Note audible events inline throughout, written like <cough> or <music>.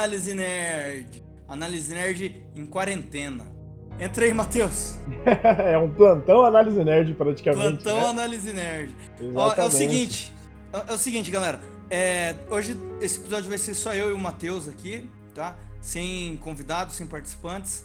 Análise Nerd. Análise Nerd em quarentena. Entra aí, Matheus. <laughs> é um plantão Análise Nerd, praticamente. Plantão né? Análise Nerd. Ó, é o seguinte, é, é o seguinte, galera. É, hoje esse episódio vai ser só eu e o Matheus aqui, tá? Sem convidados, sem participantes.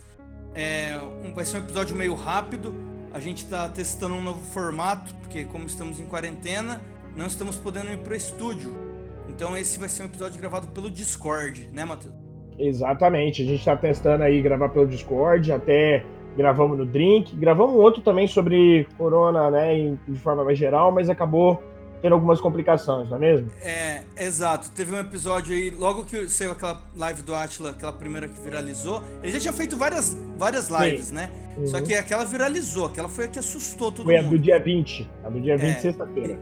É, um, vai ser um episódio meio rápido. A gente está testando um novo formato, porque como estamos em quarentena, não estamos podendo ir para o estúdio. Então esse vai ser um episódio gravado pelo Discord, né, Matheus? Exatamente. A gente está testando aí gravar pelo Discord, até gravamos no Drink, gravamos outro também sobre Corona, né, de forma mais geral, mas acabou tendo algumas complicações, não é mesmo? É, exato. Teve um episódio aí, logo que saiu aquela live do Atila, aquela primeira que viralizou, ele já tinha feito várias, várias lives, Sim. né? Uhum. Só que aquela viralizou, aquela foi a que assustou todo foi mundo. Foi a do dia 20, a do dia 20, é, sexta-feira.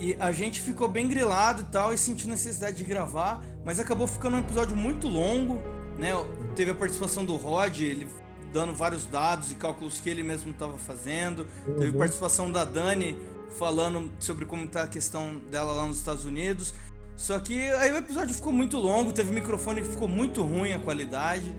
E a gente ficou bem grilado e tal, e sentiu necessidade de gravar, mas acabou ficando um episódio muito longo, né? Teve a participação do Rod, ele dando vários dados e cálculos que ele mesmo estava fazendo. Uhum. Teve participação da Dani falando sobre como está a questão dela lá nos Estados Unidos. Só que aí o episódio ficou muito longo, teve microfone que ficou muito ruim a qualidade.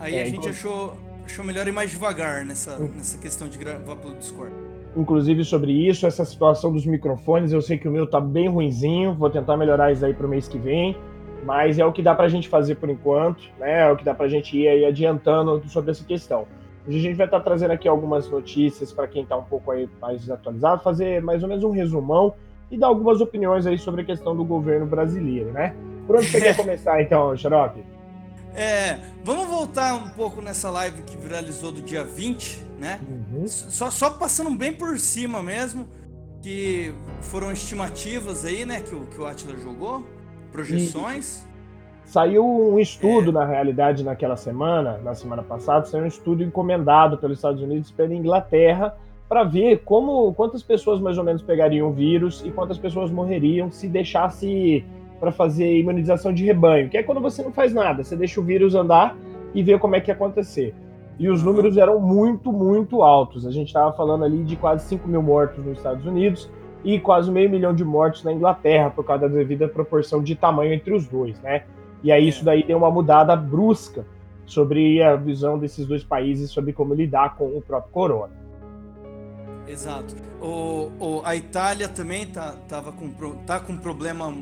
Aí é, a gente achou, achou melhor ir mais devagar nessa, uhum. nessa questão de gravar pelo Discord inclusive sobre isso, essa situação dos microfones. Eu sei que o meu tá bem ruinzinho, vou tentar melhorar isso aí pro mês que vem, mas é o que dá pra gente fazer por enquanto, né? É o que dá pra gente ir aí adiantando sobre essa questão. Hoje a gente vai estar tá trazendo aqui algumas notícias para quem está um pouco aí mais desatualizado, fazer mais ou menos um resumão e dar algumas opiniões aí sobre a questão do governo brasileiro, né? Por onde você quer <laughs> começar então, Xarope? É, vamos voltar um pouco nessa live que viralizou do dia 20, né? Uhum. Só, só passando bem por cima mesmo, que foram estimativas aí, né, que o, que o Atila jogou, projeções. E saiu um estudo, é. na realidade, naquela semana, na semana passada, saiu um estudo encomendado pelos Estados Unidos e pela Inglaterra para ver como quantas pessoas mais ou menos pegariam o vírus e quantas pessoas morreriam se deixasse para fazer imunização de rebanho, que é quando você não faz nada, você deixa o vírus andar e vê como é que ia acontecer. E os números eram muito, muito altos. A gente estava falando ali de quase 5 mil mortos nos Estados Unidos e quase meio milhão de mortos na Inglaterra, por causa da devida proporção de tamanho entre os dois, né? E aí isso daí deu uma mudada brusca sobre a visão desses dois países sobre como lidar com o próprio corona. Exato. O, o, a Itália também tá, tava com, tá com problema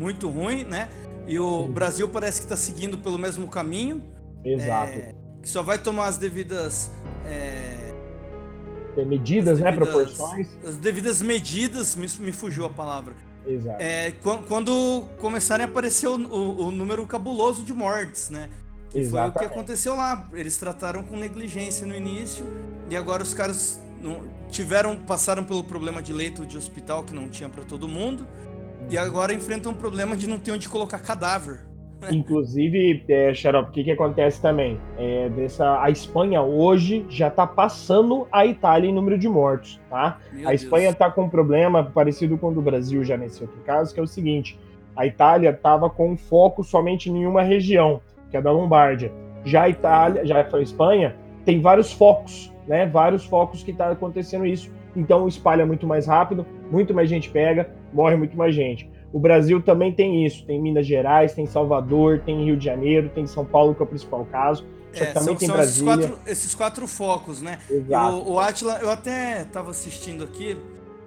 muito ruim, né? E o Sim. Brasil parece que está seguindo pelo mesmo caminho. Exato. É, que só vai tomar as devidas. É, medidas, né? Proporções. As devidas medidas, me, me fugiu a palavra. Exato. É, quando começarem a aparecer o, o, o número cabuloso de mortes, né? Que foi o que aconteceu lá. Eles trataram com negligência no início e agora os caras não, tiveram passaram pelo problema de leito de hospital que não tinha para todo mundo e agora enfrentam um problema de não ter onde colocar cadáver. <laughs> Inclusive, é, Xarope, o que, que acontece também? É, dessa, a Espanha hoje já está passando a Itália em número de mortos, tá? Meu a Espanha está com um problema parecido com o do Brasil já nesse outro caso, que é o seguinte: a Itália estava com foco somente em uma região, que é da Lombardia. Já a Itália, já a Espanha, tem vários focos, né? Vários focos que está acontecendo isso. Então espalha muito mais rápido, muito mais gente pega, morre muito mais gente. O Brasil também tem isso, tem Minas Gerais, tem Salvador, tem Rio de Janeiro, tem São Paulo, que é o principal caso. É, também são, tem são Brasília. Esses quatro, esses quatro focos, né? Exato. O, o Atila, eu até estava assistindo aqui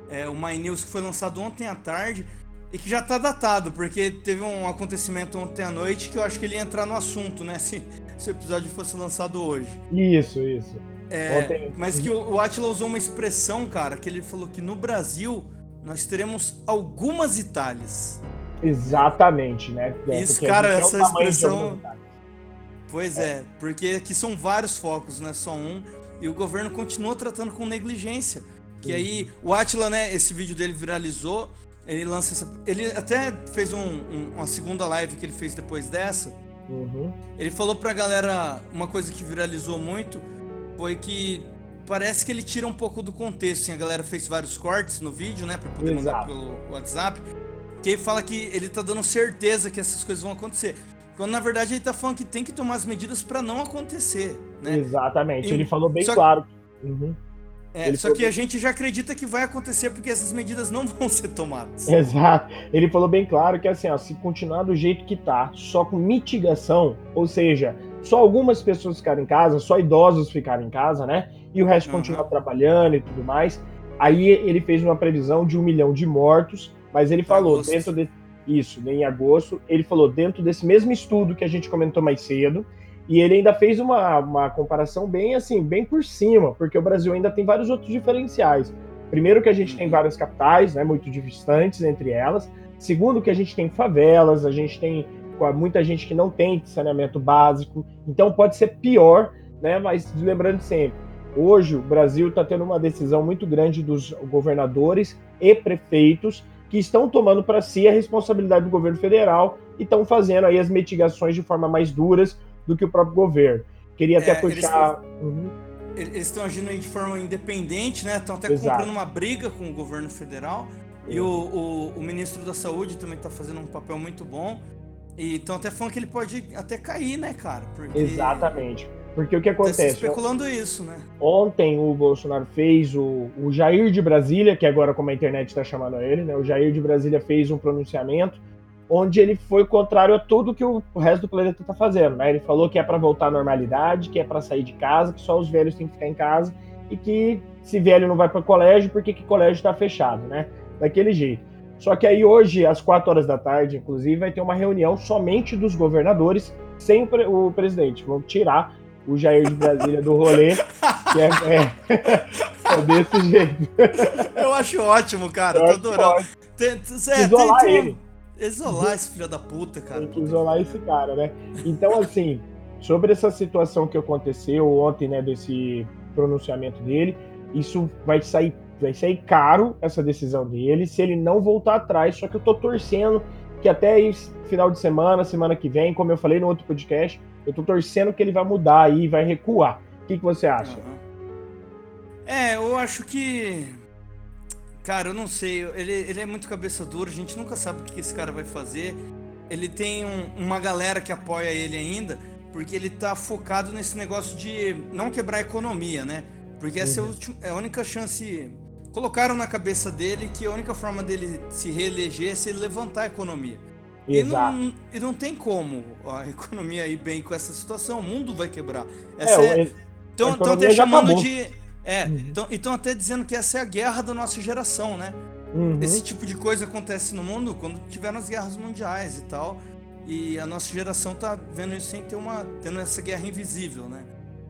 é, o My News que foi lançado ontem à tarde e que já está datado, porque teve um acontecimento ontem à noite que eu acho que ele ia entrar no assunto, né? <laughs> Se, se o episódio fosse lançado hoje. Isso, isso. É, ontem... Mas que o, o Atila usou uma expressão, cara, que ele falou que no Brasil nós teremos algumas Itálias. Exatamente, né? É, Isso, cara, é essa expressão. Pois é. é, porque aqui são vários focos, não é só um. E o governo continua tratando com negligência. Que aí, o Atila, né, esse vídeo dele viralizou. Ele lança essa. Ele até fez um, um, uma segunda live que ele fez depois dessa. Uhum. Ele falou pra galera uma coisa que viralizou muito: foi que parece que ele tira um pouco do contexto. Assim, a galera fez vários cortes no vídeo, né? Pra poder Exato. mandar pelo WhatsApp. Que ele fala que ele tá dando certeza que essas coisas vão acontecer. Quando na verdade ele tá falando que tem que tomar as medidas para não acontecer, né? Exatamente, e, ele falou bem só, claro. Uhum. É, só falou... que a gente já acredita que vai acontecer porque essas medidas não <laughs> vão ser tomadas. Exato. Ele falou bem claro que assim, ó, se continuar do jeito que tá, só com mitigação, ou seja, só algumas pessoas ficarem em casa, só idosos ficarem em casa, né? E o resto uhum. continuar trabalhando e tudo mais. Aí ele fez uma previsão de um milhão de mortos, mas ele falou agosto. dentro de isso, em agosto, ele falou dentro desse mesmo estudo que a gente comentou mais cedo, e ele ainda fez uma, uma comparação bem assim, bem por cima, porque o Brasil ainda tem vários outros diferenciais. Primeiro que a gente tem várias capitais, né, muito distantes entre elas. Segundo que a gente tem favelas, a gente tem muita gente que não tem saneamento básico. Então pode ser pior, né? Mas lembrando sempre, hoje o Brasil está tendo uma decisão muito grande dos governadores e prefeitos que estão tomando para si a responsabilidade do governo federal e estão fazendo aí as mitigações de forma mais duras do que o próprio governo. Queria até é, puxar. Eles estão uhum. agindo de forma independente, né? Estão até Exato. comprando uma briga com o governo federal. E o, o, o, ministro da Saúde também está fazendo um papel muito bom. E estão até falando que ele pode até cair, né, cara? Porque... Exatamente. Porque o que acontece? Tá especulando isso, né? Ontem o Bolsonaro fez o, o Jair de Brasília, que agora como a internet está chamando ele, né? O Jair de Brasília fez um pronunciamento onde ele foi contrário a tudo que o, resto do planeta está fazendo. Né? Ele falou que é para voltar à normalidade, que é para sair de casa, que só os velhos têm que ficar em casa e que se velho não vai para o colégio, porque que colégio está fechado, né? Daquele jeito. Só que aí hoje, às 4 horas da tarde, inclusive, vai ter uma reunião somente dos governadores, sem o, presidente. Vão tirar o Jair de Brasília do rolê, que é, é, <laughs> é desse jeito. Eu acho ótimo, cara. Eu tô adorando. Tem, é, Isolar tem, ele. Isolar esse filho da puta, cara. Tem que isolar esse cara, né? Então, assim, sobre essa situação que aconteceu ontem, né, desse pronunciamento dele, isso vai sair, vai sair caro, essa decisão dele, se ele não voltar atrás. Só que eu tô torcendo que até aí, final de semana, semana que vem, como eu falei no outro podcast, eu tô torcendo que ele vai mudar aí, vai recuar. O que, que você acha? Uhum. É, eu acho que Cara, eu não sei. Ele, ele é muito cabeça dura, a gente nunca sabe o que esse cara vai fazer. Ele tem um, uma galera que apoia ele ainda, porque ele tá focado nesse negócio de não quebrar a economia, né? Porque essa uhum. é, a única chance. Colocaram na cabeça dele que a única forma dele se reeleger é se ele levantar a economia. Exato. E não, e não tem como a economia ir bem com essa situação, o mundo vai quebrar. Essa é, é... Então, estão até chamando de é, então estão até dizendo que essa é a guerra da nossa geração, né? Uhum. Esse tipo de coisa acontece no mundo quando tiveram as guerras mundiais e tal. E a nossa geração tá vendo isso sem ter uma. tendo essa guerra invisível, né?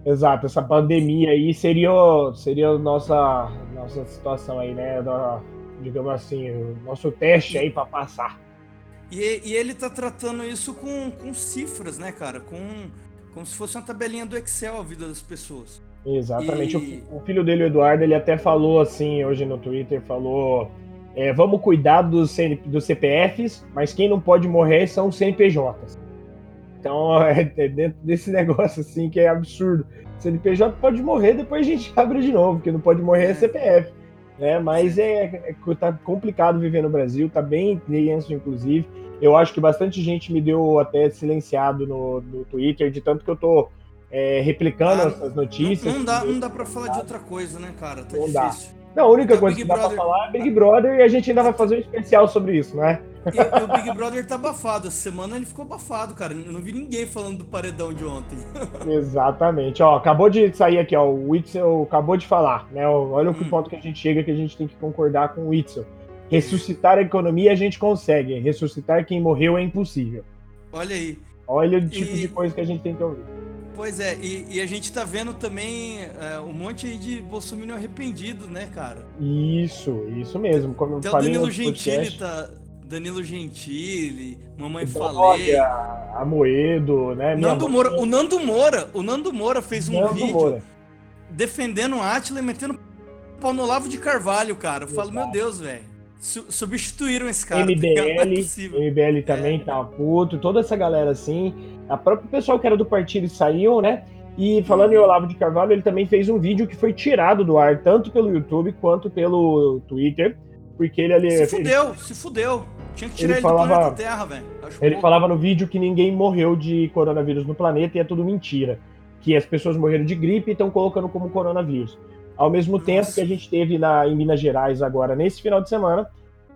Exato, essa pandemia aí seria, seria a nossa, nossa situação aí, né? Da, digamos assim, o nosso teste aí para passar. E, e, ele tá tratando isso com, com cifras, né, cara? Com, como se fosse uma tabelinha do Excel a vida das pessoas. Exatamente. E... O, o, filho dele, o Eduardo, ele até falou assim hoje no Twitter, falou é, vamos cuidar dos, CN, dos CPFs, mas quem não pode morrer são os CNPJs. Então, <laughs> é, é, dentro desse negócio assim que é absurdo. CNPJ pode morrer, depois a gente <laughs> abre de novo, porque não pode morrer é CPF. Né? Mas é, é, tá complicado viver no Brasil, tá bem tenso, inclusive. Eu acho que bastante gente me deu até silenciado no, no Twitter, de tanto que eu tô é, replicando ah, essas notícias. Não, não dá, não dá pra falar de outra coisa, né, cara? Tá não difícil. Dá. Não, a única coisa que dá Brother... pra falar é Big Brother e a gente ainda vai fazer um especial sobre isso, né? E, o Big Brother tá abafado. Essa semana ele ficou abafado, cara. Eu não vi ninguém falando do paredão de ontem. <laughs> Exatamente. Ó, acabou de sair aqui, ó. O Witzel acabou de falar, né? Olha o hum. ponto que a gente chega que a gente tem que concordar com o Witzel. Ressuscitar a economia a gente consegue. Ressuscitar quem morreu é impossível. Olha aí. Olha o tipo e... de coisa que a gente tem que ouvir. Pois é, e, e, a gente tá vendo também é, um monte aí de Bolsonaro arrependido, né, cara? Isso, isso mesmo. Como Até eu falei Danilo Gentili tá. Danilo Gentili, Mamãe Falei. A Moedo, né? Nando Moura, o Nando Moura, o Nando Moura fez um Nando vídeo Moura. defendendo o Atila e metendo pau no Lavo de Carvalho, cara. Eu falo, meu Deus, velho. Substituíram esse cara. MBL, tá MBL também é. tá puto, toda essa galera assim. A própria pessoal que era do partido saiu, né? E falando em Olavo de Carvalho, ele também fez um vídeo que foi tirado do ar, tanto pelo YouTube quanto pelo Twitter, porque ele ali. Se fudeu, ele, se fudeu. Tinha que tirar ele, ele falava, do Terra, velho. Ele pouco. falava no vídeo que ninguém morreu de coronavírus no planeta e é tudo mentira. Que as pessoas morreram de gripe e estão colocando como coronavírus. Ao mesmo Nossa. tempo que a gente teve na, em Minas Gerais agora, nesse final de semana,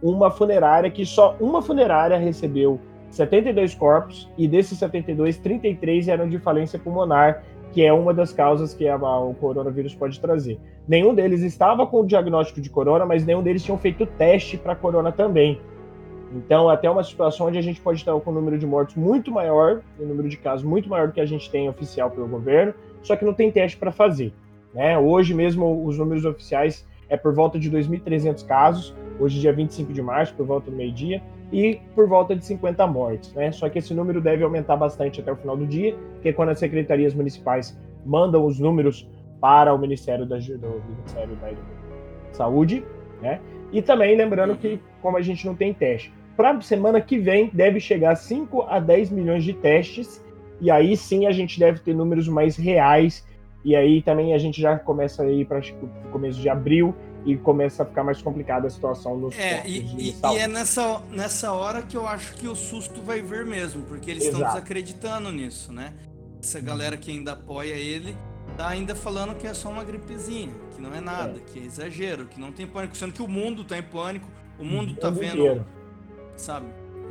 uma funerária que só uma funerária recebeu 72 corpos e desses 72, 33 eram de falência pulmonar, que é uma das causas que a, o coronavírus pode trazer. Nenhum deles estava com o diagnóstico de corona, mas nenhum deles tinham feito teste para corona também. Então, até uma situação onde a gente pode estar com um número de mortos muito maior, um número de casos muito maior do que a gente tem oficial pelo governo, só que não tem teste para fazer. Né? Hoje mesmo, os números oficiais é por volta de 2.300 casos, hoje dia 25 de março, por volta do meio-dia, e por volta de 50 mortes. Né? Só que esse número deve aumentar bastante até o final do dia, que é quando as secretarias municipais mandam os números para o Ministério da, do Ministério da Saúde, né? E também lembrando que, como a gente não tem teste, para semana que vem deve chegar a 5 a 10 milhões de testes, e aí sim a gente deve ter números mais reais, e aí também a gente já começa a ir para o começo de abril e começa a ficar mais complicada a situação nos é, e, e, e, é nessa, nessa hora que eu acho que o susto vai vir mesmo, porque eles estão desacreditando nisso, né? Essa galera que ainda apoia ele tá ainda falando que é só uma gripezinha, que não é nada, é. que é exagero, que não tem pânico, sendo que o mundo tá em pânico, o mundo tá vendo, inteiro. Sabe?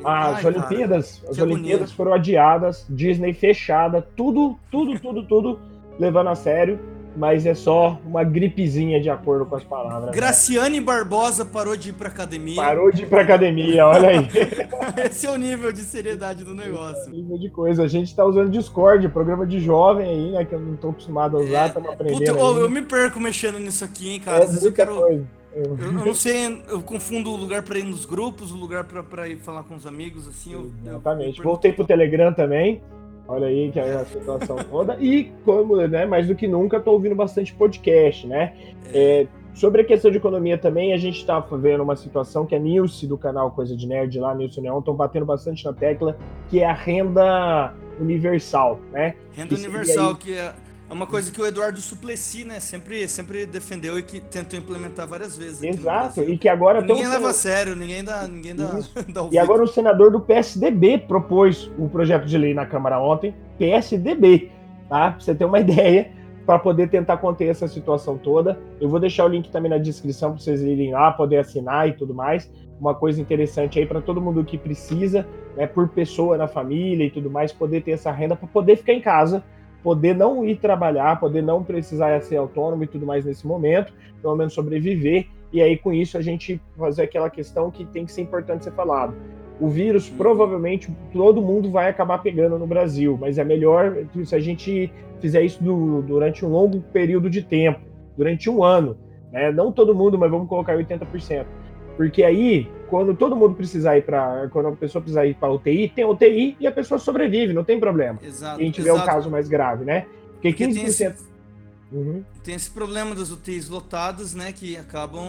Ah, as Olimpíadas, cara, as Olimpíadas foram adiadas, Disney fechada, tudo, tudo, tudo, tudo levando a sério mas é só uma gripezinha de acordo com as palavras. Né? Graciane né? Barbosa parou de ir pra academia. Parou de ir pra academia, olha aí. <laughs> Esse é o nível de seriedade do negócio. É nível de coisa. A gente tá usando Discord, programa de jovem aí, né? Que eu não tô acostumado a usar, estamos é, aprendendo. Puta, eu me perco mexendo nisso aqui, hein, cara. É, Às vezes eu quero. Coisa. Eu, eu, não sei, eu confundo o lugar para ir nos grupos, o lugar para ir falar com os amigos, assim. Eu, Exatamente. Voltei pro Telegram também. Olha aí que é a situação <laughs> toda. E, como, né, mais do que nunca, estou ouvindo bastante podcast, né? É, sobre a questão de economia também, a gente está vendo uma situação que a Nilce do canal Coisa de Nerd lá, Nilce Neon, estão batendo bastante na tecla, que é a renda universal, né? Renda universal, aí... que é é uma coisa que o Eduardo Suplessi, né, sempre, sempre defendeu e que tentou implementar várias vezes. Exato, e que agora... Ninguém leva a sério, ninguém dá, ninguém dá, <laughs> dá E agora o senador do PSDB propôs o um projeto de lei na Câmara ontem, PSDB, tá? Pra você ter uma <laughs> ideia, para poder tentar conter essa situação toda. Eu vou deixar o link também na descrição para vocês irem lá, poder assinar e tudo mais. Uma coisa interessante aí para todo mundo que precisa, né, por pessoa na família e tudo mais, poder ter essa renda para poder ficar em casa poder não ir trabalhar, poder não precisar ser autônomo e tudo mais nesse momento, pelo menos sobreviver, e aí com isso a gente fazer aquela questão que tem que ser importante ser falado. O vírus provavelmente todo mundo vai acabar pegando no Brasil, mas é melhor se a gente fizer isso do, durante um longo período de tempo, durante um ano. Né? Não todo mundo, mas vamos colocar 80%. Porque aí, quando todo mundo precisar ir para. Quando a pessoa precisar ir para UTI, tem UTI e a pessoa sobrevive, não tem problema. Exato. Quem tiver exato. um caso mais grave, né? Porque 15%. Tem esse, uhum. tem esse problema das UTIs lotadas, né? Que acabam.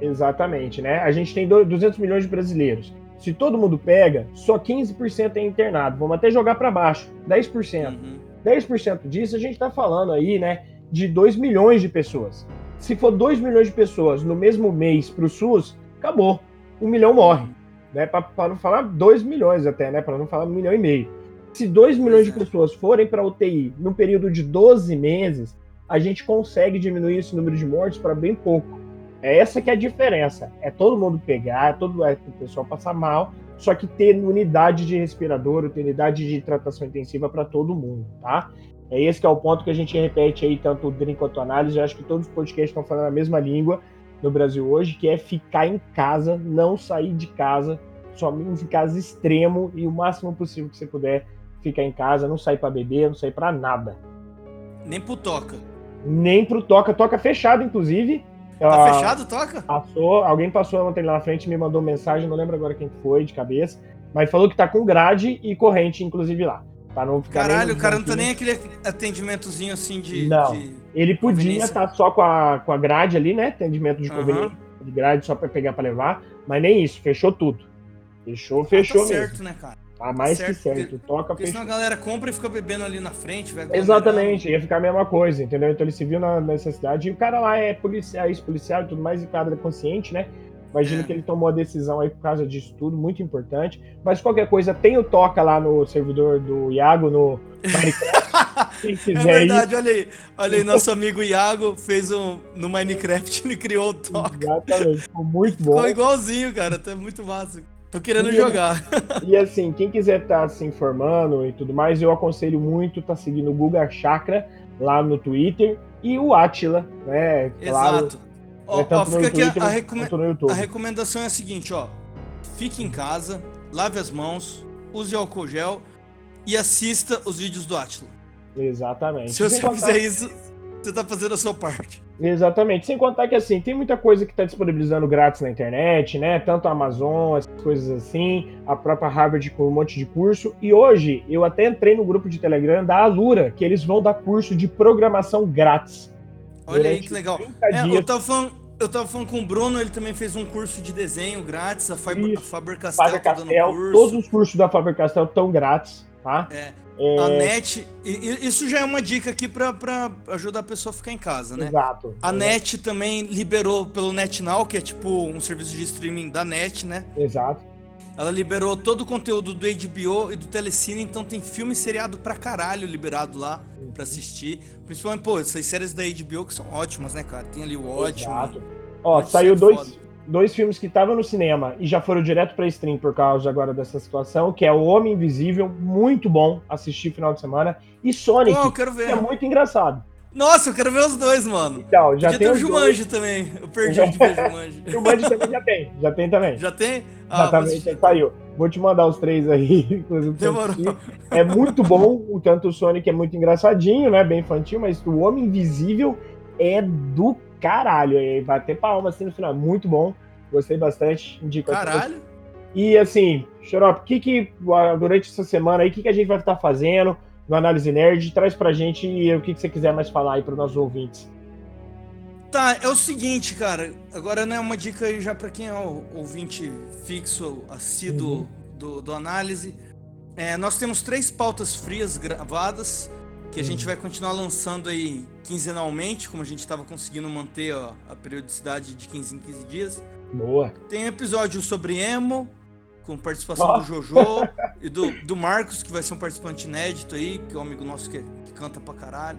Exatamente, né? A gente tem 200 milhões de brasileiros. Se todo mundo pega, só 15% é internado. Vamos até jogar para baixo, 10%. Uhum. 10% disso a gente está falando aí, né? De 2 milhões de pessoas. Se for 2 milhões de pessoas no mesmo mês para o SUS, acabou. Um milhão morre. Né? Para não falar dois milhões até, né? Para não falar um milhão e meio. Se dois milhões de pessoas forem para UTI no período de 12 meses, a gente consegue diminuir esse número de mortes para bem pouco. É essa que é a diferença. É todo mundo pegar, é todo é, o pessoal passar mal, só que ter unidade de respirador, ter unidade de tratação intensiva para todo mundo, tá? É esse que é o ponto que a gente repete aí, tanto o Drink quanto a análise. Eu acho que todos os podcasts estão falando a mesma língua no Brasil hoje, que é ficar em casa, não sair de casa, somente em casa extremo e o máximo possível que você puder ficar em casa, não sair para beber, não sair para nada. Nem pro toca. Nem pro toca, toca fechado inclusive. Tá uh, fechado toca? Passou, alguém passou ontem lá na frente me mandou mensagem, não lembro agora quem foi de cabeça, mas falou que tá com grade e corrente inclusive lá. Pra não ficar Caralho, o cara não tá nem aquele atendimentozinho assim de. Não. De ele podia estar tá só com a, com a grade ali, né? Atendimento de conveniência de grade só para pegar para levar, mas nem isso, fechou tudo. Fechou, fechou ah, tá mesmo. certo, né, cara? Tá mais certo, que certo. Porque, Toca, porque senão a galera compra e fica bebendo ali na frente, velho. Exatamente, ia ficar a mesma coisa, entendeu? Então ele se viu na necessidade. E o cara lá é policial, ex-policial e tudo mais, e cara é consciente, né? Imagino é. que ele tomou a decisão aí por causa disso tudo, muito importante. Mas qualquer coisa, tem o toca lá no servidor do Iago no Minecraft. Quem <laughs> É quiser verdade, olha aí. Olha aí, nosso amigo Iago fez um. No Minecraft, ele criou o ir, toque. exatamente. Ficou muito bom. Ficou igualzinho, cara. Tá muito massa. Tô querendo E- jogar. E assim, quem quiser estar se informando e tudo mais, eu aconselho muito estar seguindo o Guga Chakra lá no Twitter e o Atila, né? Claro, Exato. Ó, é ó, fica aqui a, Twitter a recome- YouTube. a recomendação é a seguinte, ó. Fique em casa, lave as mãos, use álcool gel e assista os vídeos do Atila. Exatamente. Se você contar- fizer isso, você tá fazendo a sua parte. Exatamente. Sem contar que assim, tem muita coisa que está disponibilizando grátis na internet, né? Tanto a Amazon, essas coisas assim, a própria Harvard com um monte de curso. E hoje eu até entrei no grupo de Telegram da Alura, que eles vão dar curso de programação grátis. Olha aí que legal. 30 É, eu, tava falando, eu tava falando com o Bruno, ele também fez um curso de desenho grátis, a Faber. Faber Castell Faber tá dando Castell, curso. todos os cursos da Faber Castell estão grátis, tá? É. É, A NET, isso já é uma dica aqui pra, pra ajudar a pessoa a ficar em casa, né? Exato. A NET também liberou pelo NetNow, que é tipo um serviço de streaming da NET, né? Exato. Ela liberou todo o conteúdo do HBO e do Telecine, então tem filme seriado pra caralho liberado lá pra assistir. Principalmente, pô, essas séries da HBO que são ótimas, né, cara? Tem ali o ótimo. Exato. Ó, saiu ser dois, foda. dois filmes que estavam no cinema e já foram direto pra stream por causa agora dessa situação, que é O Homem Invisível, muito bom assistir final de semana, e Sonic, Pô, eu quero que é muito engraçado. Nossa, eu quero ver os dois, mano. Então, já Podia tem o os dois. Jumanji também. Eu perdi de ver <laughs> Jumanji. O Jumanji também já tem, já tem também. Já tem? Ah, Já também assistir. saiu. Vou te mandar os três aí, <laughs> inclusive. Demorou. É muito bom, o tanto o Sonic é muito engraçadinho, né? Bem infantil, mas o Homem Invisível é do caralho. E vai ter palmas assim no final. Muito bom. Gostei bastante. Indico Caralho. E assim, Xarope, o que que durante essa semana aí, o que que a gente vai estar fazendo no Análise Nerd? Traz pra gente e o que que você quiser mais falar aí para nossos ouvintes. Tá, é o seguinte, cara. Agora, né, uma dica aí já pra quem é o ouvinte fixo, assíduo Uhum. do, do análise. É, nós temos três pautas frias gravadas que a gente Uhum. vai continuar lançando aí quinzenalmente, como a gente estava conseguindo manter ó, a periodicidade de 15 em 15 dias. Boa. Tem episódio sobre emo, com participação Ó. do Jojo e do, do Marcos, que vai ser um participante inédito aí, que é um amigo nosso que, que canta pra caralho.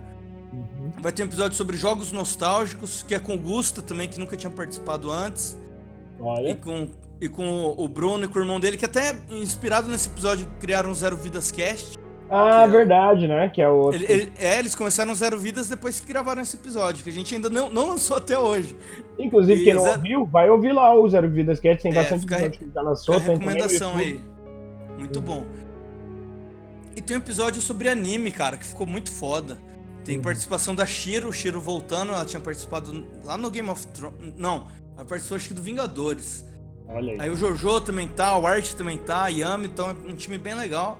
Uhum. Vai ter um episódio sobre jogos nostálgicos, que é com o Gusta também, que nunca tinha participado antes. E Olha. com, e com o Bruno e com o irmão dele, que até inspirado nesse episódio criaram o Zero Vidas Cast. Ah, que é- verdade, né? Que é o outro. Ele- ele- é, eles começaram Zero Vidas depois que gravaram esse episódio, que a gente ainda não, não lançou até hoje. Inclusive, e quem não ouviu, vai ouvir lá o Zero Vidas Cast. Tem É, bastante fica a episódio que já Fica lançou. a Tem recomendação aí. Muito bom. E tem um episódio sobre anime, cara, que ficou muito foda. Tem Uhum. participação da Shiro, Shiro voltando, ela tinha participado lá no Game of Thrones. Não, ela participou acho que do Vingadores. Olha aí. Aí o Jojo também tá, o Art também tá, a Yami, então é um time bem legal.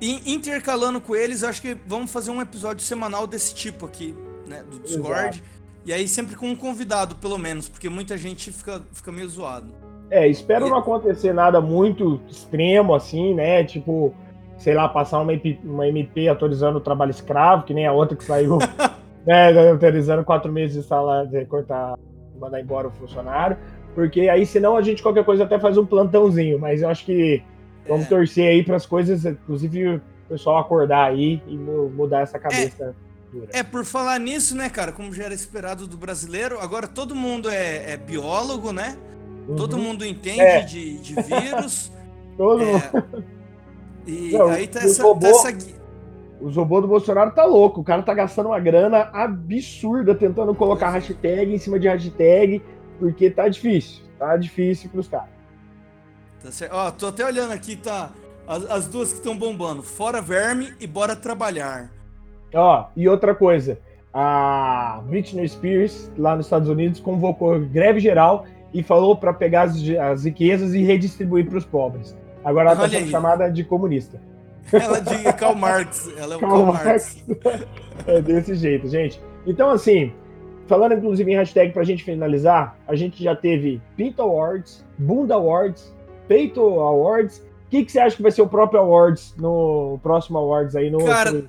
E intercalando com eles, acho que vamos fazer um episódio semanal desse tipo aqui, né? Do Discord. E aí sempre com um convidado, pelo menos, porque muita gente fica, fica meio zoado. É, espero E- não acontecer nada muito extremo assim, né? Tipo, sei lá, passar uma, MP, uma MP autorizando o trabalho escravo, que nem a outra que saiu, <laughs> né? Autorizando quatro meses de salário, de cortar, mandar embora o funcionário. Porque aí, senão, a gente qualquer coisa até faz um plantãozinho, mas eu acho que vamos É. torcer aí para as coisas, inclusive o pessoal acordar aí e mu- mudar essa cabeça dura. É, por falar nisso, né, cara, como já era esperado do brasileiro, agora todo mundo é, é biólogo, né? Todo Uhum. mundo entende É. de, de vírus. <laughs> Todo mundo. é, e Não, aí tá o essa, robô- tá essa Os robôs do Bolsonaro tá louco. O cara tá gastando uma grana absurda tentando colocar é. hashtag em cima de hashtag, porque tá difícil. Tá difícil pros caras. Tá certo. Ó, tô até olhando aqui, tá? As, as duas que estão bombando. Fora verme e bora trabalhar. Ó, e outra coisa. A Britney Spears, lá nos Estados Unidos, convocou greve geral e falou pra pegar as, as riquezas e redistribuir pros pobres. Agora ela tá Olha sendo chamada de comunista. Ela de Karl Marx. Ela é o Karl Karl Marx. <laughs> É desse jeito, gente. Então, assim, falando inclusive em hashtag pra gente finalizar, a gente já teve Pinto Awards, Bunda Awards, Peito Awards. O que, que você acha que vai ser o próprio Awards no próximo Awards aí no. Cara,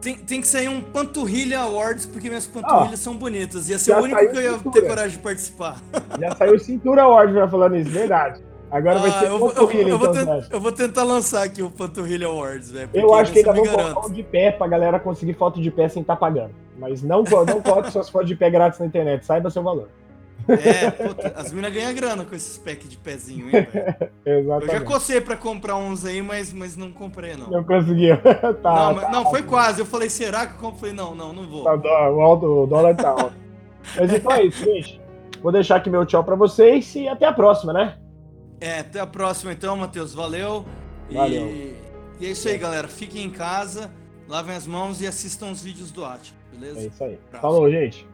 Tem, tem que sair um Panturrilha Awards, porque minhas panturrilhas são bonitas. Ia ser o único que eu ia cintura. ter coragem de participar. Já saiu Cintura Awards já falando isso, verdade. Agora vai Ah, ser eu, vou, eu, eu vou então, eu vou tentar lançar aqui o Panturrilha Awards, velho. Eu acho que ainda vão colocar de pé pra galera conseguir foto de pé sem estar pagando. Mas não, não coloque suas fotos de pé grátis na internet, saiba seu valor. É, puta, as minas ganham grana com esses packs de pezinho, hein, velho. <laughs> Eu já Exatamente. cocei pra comprar uns aí, mas, mas não comprei, não. Não conseguiu. <laughs> tá, não, tá, mas- não, foi quase. Eu falei, será que eu compro? Falei, não, não, não vou. tá, o, alto- o dólar tá alto. <laughs> Mas então é isso, gente. Vou deixar aqui meu tchau pra vocês e até a próxima, né? É, até a próxima então, Matheus. Valeu. E- Valeu. E, é isso aí, galera. Fiquem em casa, lavem as mãos e assistam os vídeos do Ati, beleza? É isso aí. Abraço. Falou, gente.